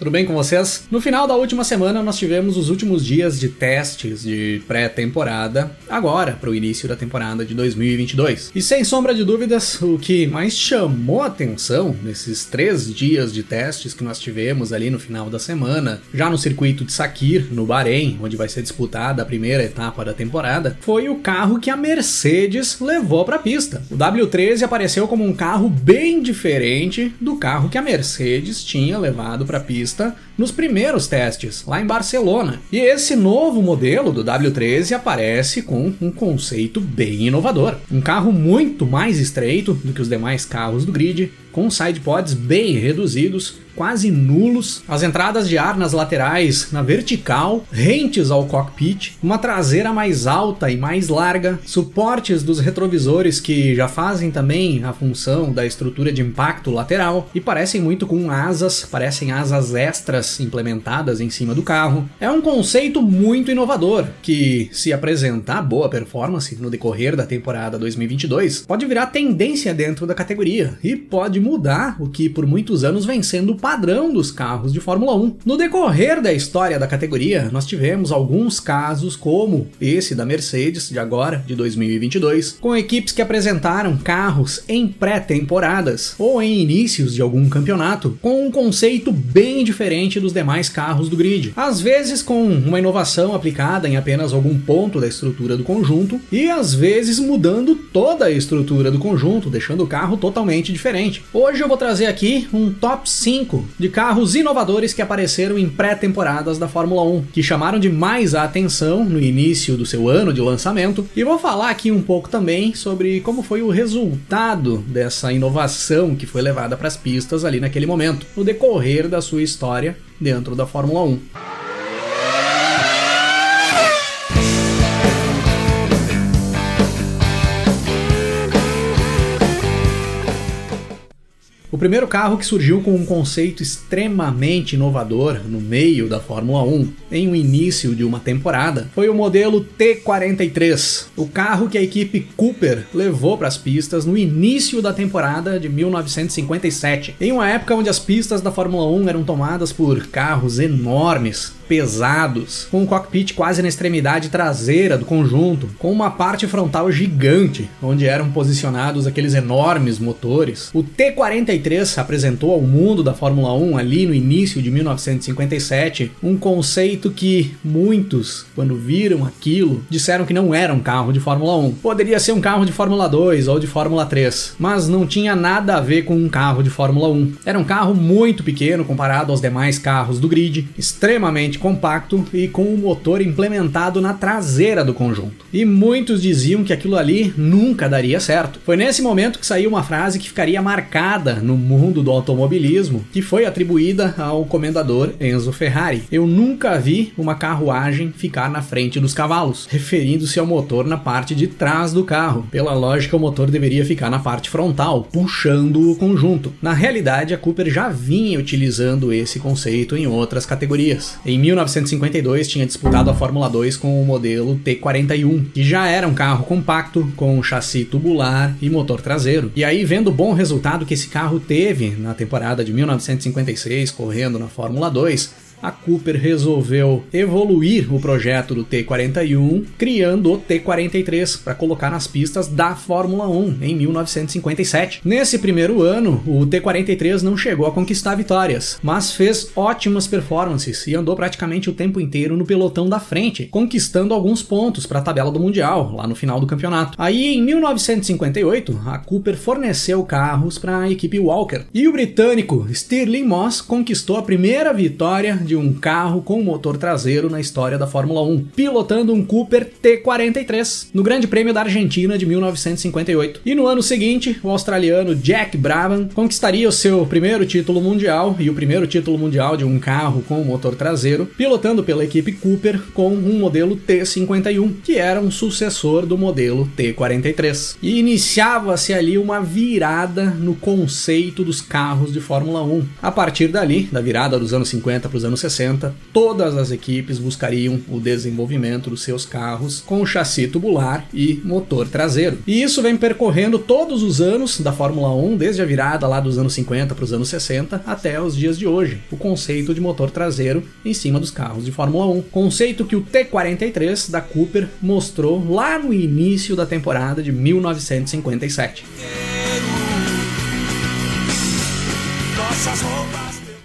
Tudo bem com vocês? No final da última semana, nós tivemos os últimos dias de testes de pré-temporada, agora para o início da temporada de 2022. E sem sombra de dúvidas, o que mais chamou atenção nesses três dias de testes que nós tivemos ali no final da semana, já no circuito de Sakir, no Bahrein, onde vai ser disputada a primeira etapa da temporada, foi o carro que a Mercedes levou para a pista. O W13 apareceu como um carro bem diferente do carro que a Mercedes tinha levado para a pista pista nos primeiros testes, lá em Barcelona. E esse novo modelo do W13 aparece com um conceito bem inovador. Um carro muito mais estreito do que os demais carros do grid, com sidepods bem reduzidos, quase nulos, as entradas de ar nas laterais na vertical, rentes ao cockpit, uma traseira mais alta e mais larga, suportes dos retrovisores que já fazem também a função da estrutura de impacto lateral e parecem muito com asas, parecem asas extras implementadas em cima do carro. É um conceito muito inovador que, se apresentar boa performance no decorrer da temporada 2022, pode virar tendência dentro da categoria e pode mudar o que por muitos anos vem sendo padrão dos carros de Fórmula 1. No decorrer da história da categoria, nós tivemos alguns casos como esse da Mercedes de agora, de 2022, com equipes que apresentaram carros em pré-temporadas ou em inícios de algum campeonato, com um conceito bem diferente dos demais carros do grid. Às vezes com uma inovação aplicada em apenas algum ponto da estrutura do conjunto e às vezes mudando toda a estrutura do conjunto, deixando o carro totalmente diferente. Hoje eu vou trazer aqui um top 5 de carros inovadores que apareceram em pré-temporadas da Fórmula 1, que chamaram demais a atenção no início do seu ano de lançamento, e vou falar aqui um pouco também sobre como foi o resultado dessa inovação que foi levada para as pistas ali naquele momento, no decorrer da sua história dentro da Fórmula 1. O primeiro carro que surgiu com um conceito extremamente inovador no meio da Fórmula 1 em um início de uma temporada foi o modelo T43, o carro que a equipe Cooper levou para as pistas no início da temporada de 1957, em uma época onde as pistas da Fórmula 1 eram tomadas por carros enormes, pesados, com um cockpit quase na extremidade traseira do conjunto, com uma parte frontal gigante, onde eram posicionados aqueles enormes motores. O T43 apresentou ao mundo da Fórmula 1 ali no início de 1957 um conceito que muitos, quando viram aquilo, disseram que não era um carro de Fórmula 1. Poderia ser um carro de Fórmula 2 ou de Fórmula 3, mas não tinha nada a ver com um carro de Fórmula 1. Era um carro muito pequeno comparado aos demais carros do grid, extremamente compacto e com o um motor implementado na traseira do conjunto. E muitos diziam que aquilo ali nunca daria certo. Foi nesse momento que saiu uma frase que ficaria marcada no mundo do automobilismo, que foi atribuída ao comendador Enzo Ferrari. Eu nunca vi uma carruagem ficar na frente dos cavalos, referindo-se ao motor na parte de trás do carro. Pela lógica, o motor deveria ficar na parte frontal, puxando o conjunto. Na realidade, a Cooper já vinha utilizando esse conceito em outras categorias. Em 1952 tinha disputado a Fórmula 2 com o modelo T41, que já era um carro compacto com chassi tubular e motor traseiro. E aí, vendo o bom resultado que esse carro teve na temporada de 1956 correndo na Fórmula 2, a Cooper resolveu evoluir o projeto do T41, criando o T43 para colocar nas pistas da Fórmula 1 em 1957. Nesse primeiro ano, o T43 não chegou a conquistar vitórias, mas fez ótimas performances e andou praticamente o tempo inteiro no pelotão da frente, conquistando alguns pontos para a tabela do Mundial lá no final do campeonato. Aí, em 1958, a Cooper forneceu carros para a equipe Walker e o britânico Stirling Moss conquistou a primeira vitória de um carro com motor traseiro na história da Fórmula 1, pilotando um Cooper T43 no Grande Prêmio da Argentina de 1958. E no ano seguinte, o australiano Jack Brabham conquistaria o seu primeiro título mundial e o primeiro título mundial de um carro com motor traseiro, pilotando pela equipe Cooper com um modelo T51, que era um sucessor do modelo T43. E iniciava-se ali uma virada no conceito dos carros de Fórmula 1. A partir dali, da virada dos anos 50 para os anos 60, todas as equipes buscariam o desenvolvimento dos seus carros com chassi tubular e motor traseiro. E isso vem percorrendo todos os anos da Fórmula 1, desde a virada lá dos anos 50 para os anos 60 até os dias de hoje. O conceito de motor traseiro em cima dos carros de Fórmula 1. Conceito que o T43 da Cooper mostrou lá no início da temporada de 1957.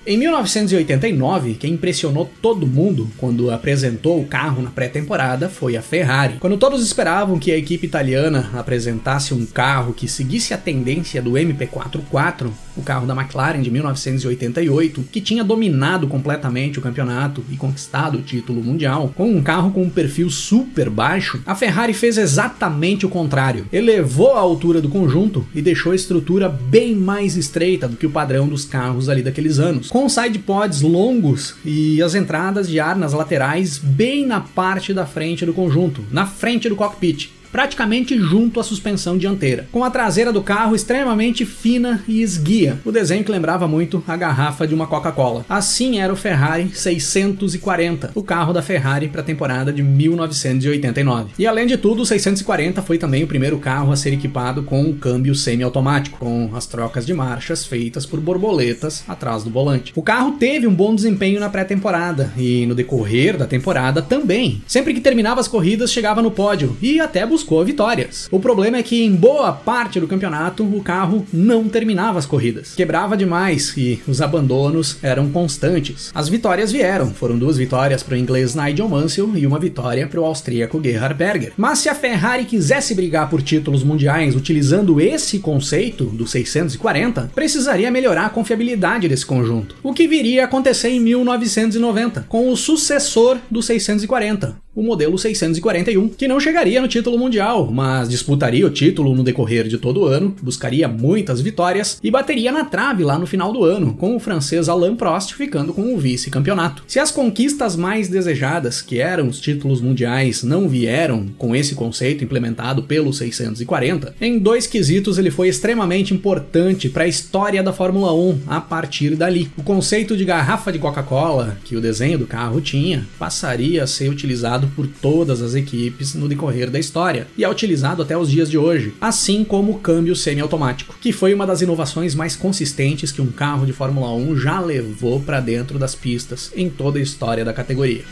Em 1989, quem impressionou todo mundo quando apresentou o carro na pré-temporada foi a Ferrari. Quando todos esperavam que a equipe italiana apresentasse um carro que seguisse a tendência do MP44, o carro da McLaren de 1988, que tinha dominado completamente o campeonato e conquistado o título mundial, com um carro com um perfil super baixo, a Ferrari fez exatamente o contrário. Elevou a altura do conjunto e deixou a estrutura bem mais estreita do que o padrão dos carros ali daqueles anos, com side pods longos e as entradas de ar nas laterais bem na parte da frente do conjunto, na frente do cockpit praticamente junto à suspensão dianteira, com a traseira do carro extremamente fina e esguia, o desenho que lembrava muito a garrafa de uma Coca-Cola. Assim era o Ferrari 640, o carro da Ferrari para a temporada de 1989. E além de tudo, o 640 foi também o primeiro carro a ser equipado com um câmbio semiautomático, com as trocas de marchas feitas por borboletas atrás do volante. O carro teve um bom desempenho na pré-temporada e no decorrer da temporada também. Sempre que terminava as corridas, chegava no pódio e até buscou buscou vitórias. O problema é que em boa parte do campeonato o carro não terminava as corridas. Quebrava demais e os abandonos eram constantes. As vitórias vieram, foram duas vitórias para o inglês Nigel Mansell e uma vitória para o austríaco Gerhard Berger. Mas se a Ferrari quisesse brigar por títulos mundiais utilizando esse conceito do 640, precisaria melhorar a confiabilidade desse conjunto. O que viria a acontecer em 1990 com o sucessor do 640, o modelo 641, que não chegaria no título mundial, mas disputaria o título no decorrer de todo o ano, buscaria muitas vitórias e bateria na trave lá no final do ano, com o francês Alain Prost ficando com o vice-campeonato. Se as conquistas mais desejadas, que eram os títulos mundiais, não vieram com esse conceito implementado pelo 640, em dois quesitos ele foi extremamente importante para a história da Fórmula 1 a partir dali. O conceito de garrafa de Coca-Cola, que o desenho do carro tinha, passaria a ser utilizado por todas as equipes no decorrer da história e é utilizado até os dias de hoje, assim como o câmbio semiautomático, que foi uma das inovações mais consistentes que um carro de Fórmula 1 já levou para dentro das pistas em toda a história da categoria.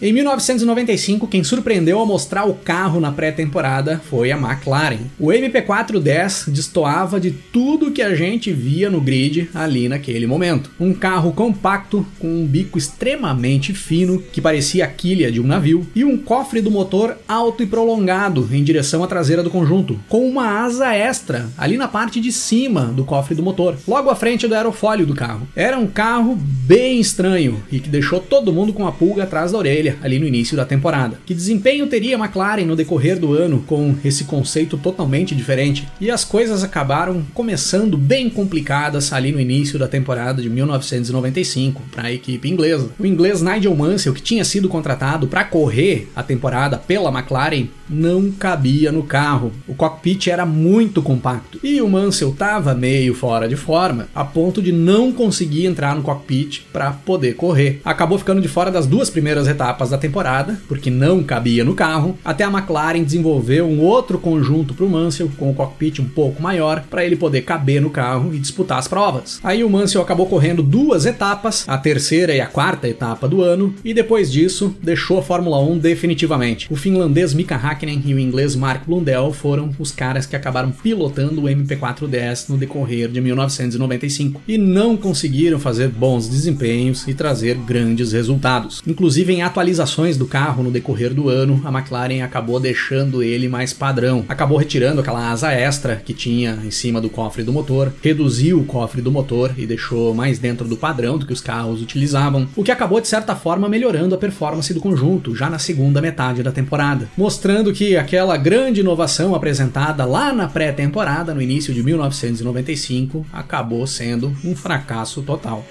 Em 1995, quem surpreendeu ao mostrar o carro na pré-temporada foi a McLaren. O MP410 destoava de tudo que a gente via no grid ali naquele momento. Um carro compacto com um bico extremamente fino que parecia a quilha de um navio e um cofre do motor alto e prolongado em direção à traseira do conjunto, com uma asa extra ali na parte de cima do cofre do motor, logo à frente do aerofólio do carro. Era um carro bem estranho e que deixou todo mundo com a pulga atrás da orelha ali no início da temporada. Que desempenho teria a McLaren no decorrer do ano com esse conceito totalmente diferente? E as coisas acabaram começando bem complicadas ali no início da temporada de 1995 para a equipe inglesa. O inglês Nigel Mansell, que tinha sido contratado para correr a temporada pela McLaren, não cabia no carro. O cockpit era muito compacto e o Mansell estava meio fora de forma, a ponto de não conseguir entrar no cockpit para poder correr. Acabou ficando de fora das duas primeiras etapas da temporada, porque não cabia no carro, até a McLaren desenvolveu um outro conjunto para o Mansell com o cockpit um pouco maior para ele poder caber no carro e disputar as provas. Aí o Mansell acabou correndo duas etapas, a terceira e a quarta etapa do ano, e depois disso deixou a Fórmula 1 definitivamente. O finlandês Mika Hakkinen e o inglês Mark Blundell foram os caras que acabaram pilotando o MP410 no decorrer de 1995 e não conseguiram fazer bons desempenhos e trazer grandes resultados. Inclusive em atualizações atualizações do carro no decorrer do ano, a McLaren acabou deixando ele mais padrão. Acabou retirando aquela asa extra que tinha em cima do cofre do motor, reduziu o cofre do motor e deixou mais dentro do padrão do que os carros utilizavam, o que acabou de certa forma melhorando a performance do conjunto já na segunda metade da temporada, mostrando que aquela grande inovação apresentada lá na pré-temporada, no início de 1995, acabou sendo um fracasso total.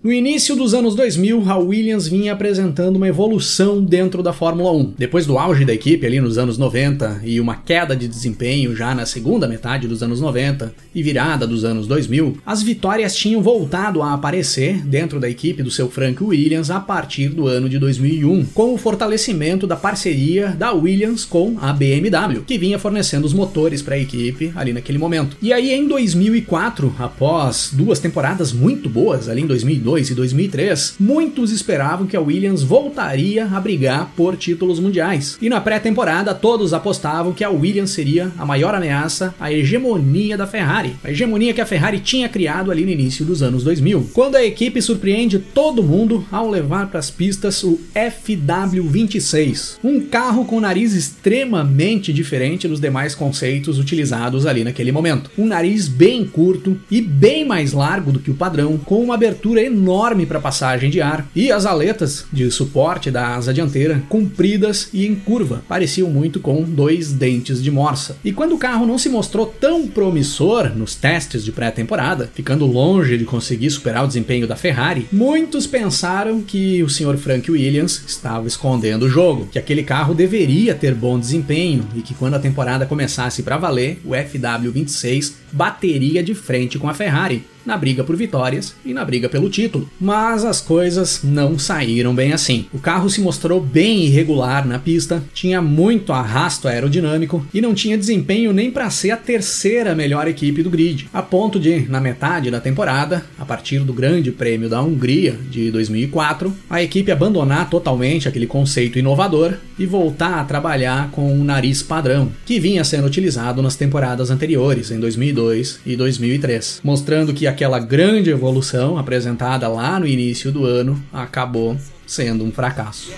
No início dos anos 2000, a Williams vinha apresentando uma evolução dentro da Fórmula 1. Depois do auge da equipe ali nos anos 90 e uma queda de desempenho já na segunda metade dos anos 90 e virada dos anos 2000, as vitórias tinham voltado a aparecer dentro da equipe do seu Frank Williams a partir do ano de 2001, com o fortalecimento da parceria da Williams com a BMW, que vinha fornecendo os motores para a equipe ali naquele momento. E aí em 2004, após duas temporadas muito boas ali em 2002 2002 e 2003, muitos esperavam que a Williams voltaria a brigar por títulos mundiais. E na pré-temporada, todos apostavam que a Williams seria a maior ameaça à hegemonia da Ferrari, a hegemonia que a Ferrari tinha criado ali no início dos anos 2000, quando a equipe surpreende todo mundo ao levar para as pistas o FW26, um carro com nariz extremamente diferente dos demais conceitos utilizados ali naquele momento. Um nariz bem curto e bem mais largo do que o padrão, com uma abertura enorme enorme para passagem de ar e as aletas de suporte da asa dianteira compridas e em curva, pareciam muito com dois dentes de morsa. E quando o carro não se mostrou tão promissor nos testes de pré-temporada, ficando longe de conseguir superar o desempenho da Ferrari, muitos pensaram que o Sr. Frank Williams estava escondendo o jogo, que aquele carro deveria ter bom desempenho e que quando a temporada começasse para valer, o FW26 bateria de frente com a Ferrari na briga por vitórias e na briga pelo título. Mas as coisas não saíram bem assim. O carro se mostrou bem irregular na pista, tinha muito arrasto aerodinâmico e não tinha desempenho nem para ser a terceira melhor equipe do grid, a ponto de, na metade da temporada, a partir do Grande Prêmio da Hungria de 2004, a equipe abandonar totalmente aquele conceito inovador e voltar a trabalhar com um nariz padrão, que vinha sendo utilizado nas temporadas anteriores, em 2002 e 2003, mostrando que a aquela grande evolução apresentada lá no início do ano acabou sendo um fracasso.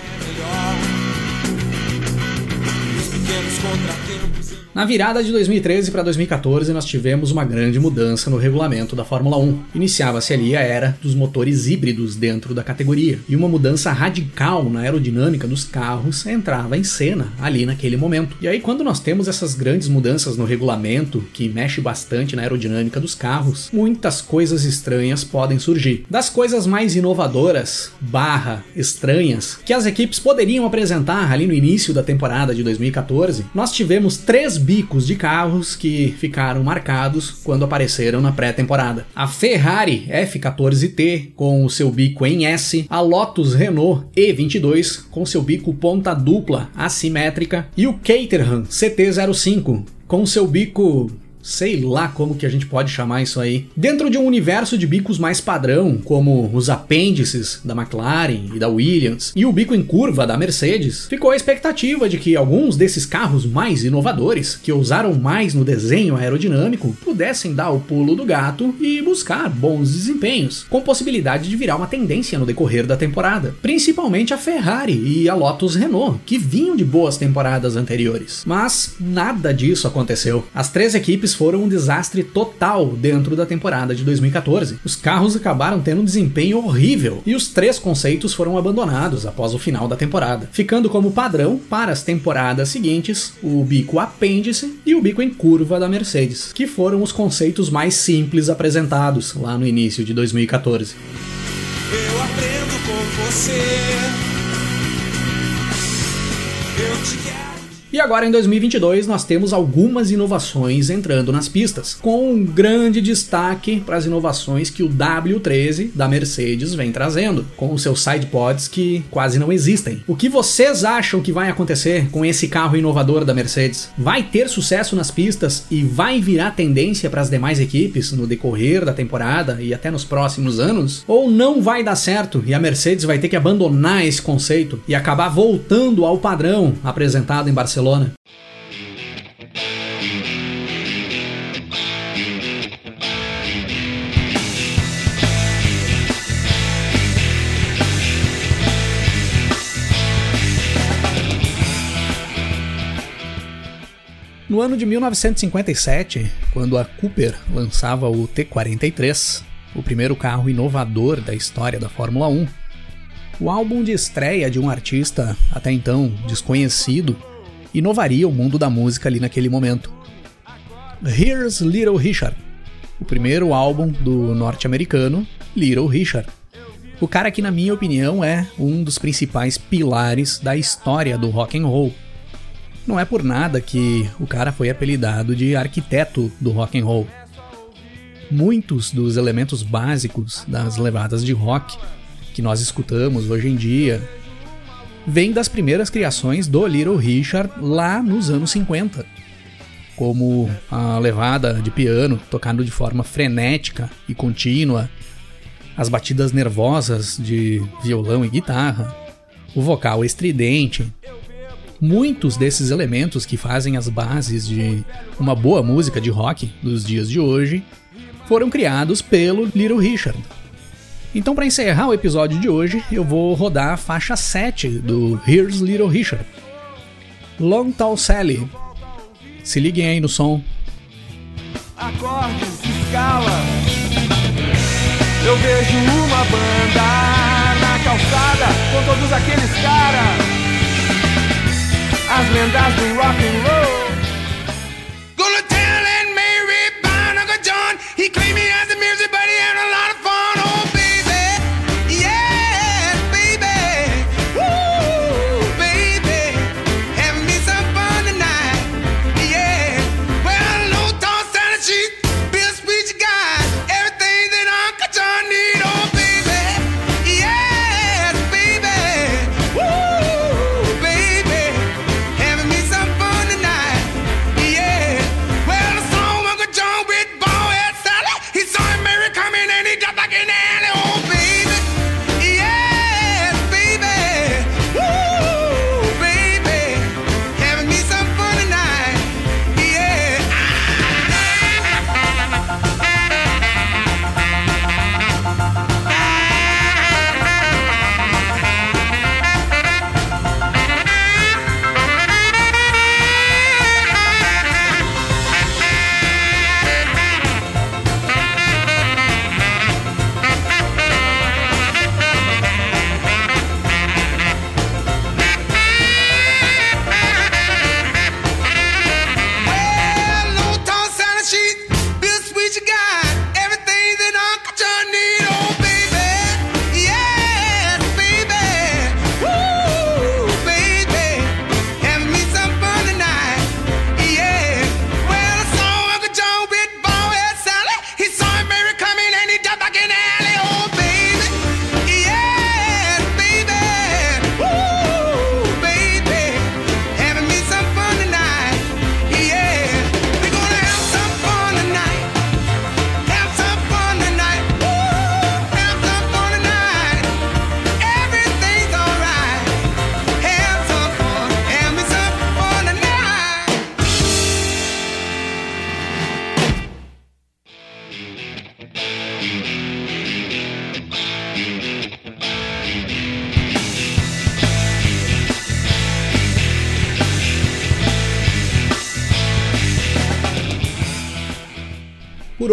Na virada de 2013 para 2014, nós tivemos uma grande mudança no regulamento da Fórmula 1. Iniciava-se ali a era dos motores híbridos dentro da categoria, e uma mudança radical na aerodinâmica dos carros entrava em cena ali naquele momento. E aí, quando nós temos essas grandes mudanças no regulamento, que mexe bastante na aerodinâmica dos carros, muitas coisas estranhas podem surgir. Das coisas mais inovadoras, barra estranhas, que as equipes poderiam apresentar ali no início da temporada de 2014, nós tivemos três bicos de carros que ficaram marcados quando apareceram na pré-temporada. A Ferrari F14T com o seu bico em S, a Lotus Renault E22 com seu bico ponta dupla assimétrica e o Caterham CT05 com seu bico sei lá como que a gente pode chamar isso aí. Dentro de um universo de bicos mais padrão, como os apêndices da McLaren e da Williams e o bico em curva da Mercedes, ficou a expectativa de que alguns desses carros mais inovadores, que ousaram mais no desenho aerodinâmico, pudessem dar o pulo do gato e buscar bons desempenhos, com possibilidade de virar uma tendência no decorrer da temporada, principalmente a Ferrari e a Lotus Renault, que vinham de boas temporadas anteriores. Mas nada disso aconteceu. As três equipes foram um desastre total dentro da temporada de 2014. Os carros acabaram tendo um desempenho horrível e os três conceitos foram abandonados após o final da temporada, ficando como padrão para as temporadas seguintes o bico apêndice e o bico em curva da Mercedes, que foram os conceitos mais simples apresentados lá no início de 2014. Eu aprendo com você. Eu te quero. E agora em 2022 nós temos algumas inovações entrando nas pistas, com um grande destaque para as inovações que o W13 da Mercedes vem trazendo, com os seus sidepods que quase não existem. O que vocês acham que vai acontecer com esse carro inovador da Mercedes? Vai ter sucesso nas pistas e vai virar tendência para as demais equipes no decorrer da temporada e até nos próximos anos? Ou não vai dar certo e a Mercedes vai ter que abandonar esse conceito e acabar voltando ao padrão apresentado em Barcelona? Barcelona. No ano de 1957, quando a Cooper lançava o T43, o primeiro carro inovador da história da Fórmula 1, o álbum de estreia de um artista até então desconhecido inovaria o mundo da música ali naquele momento. Here's Little Richard, o primeiro álbum do norte-americano Little Richard. O cara que, na minha opinião, é um dos principais pilares da história do rock and roll. Não é por nada que o cara foi apelidado de arquiteto do rock and roll. Muitos dos elementos básicos das levadas de rock que nós escutamos hoje em dia vêm das primeiras criações do Little Richard lá nos anos 50 como a levada de piano tocado de forma frenética e contínua, as batidas nervosas de violão e guitarra, o vocal estridente. Muitos desses elementos que fazem as bases de uma boa música de rock dos dias de hoje foram criados pelo Little Richard. Então, para encerrar o episódio de hoje, eu vou rodar a faixa 7 do Here's Little Richard. Long Tall Sally, se liguem aí no som. Escala. Eu vejo uma banda na calçada com todos aqueles caras. As lendas do rock get back in there.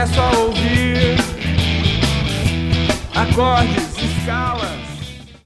Começo a ouvir acordes, escalas.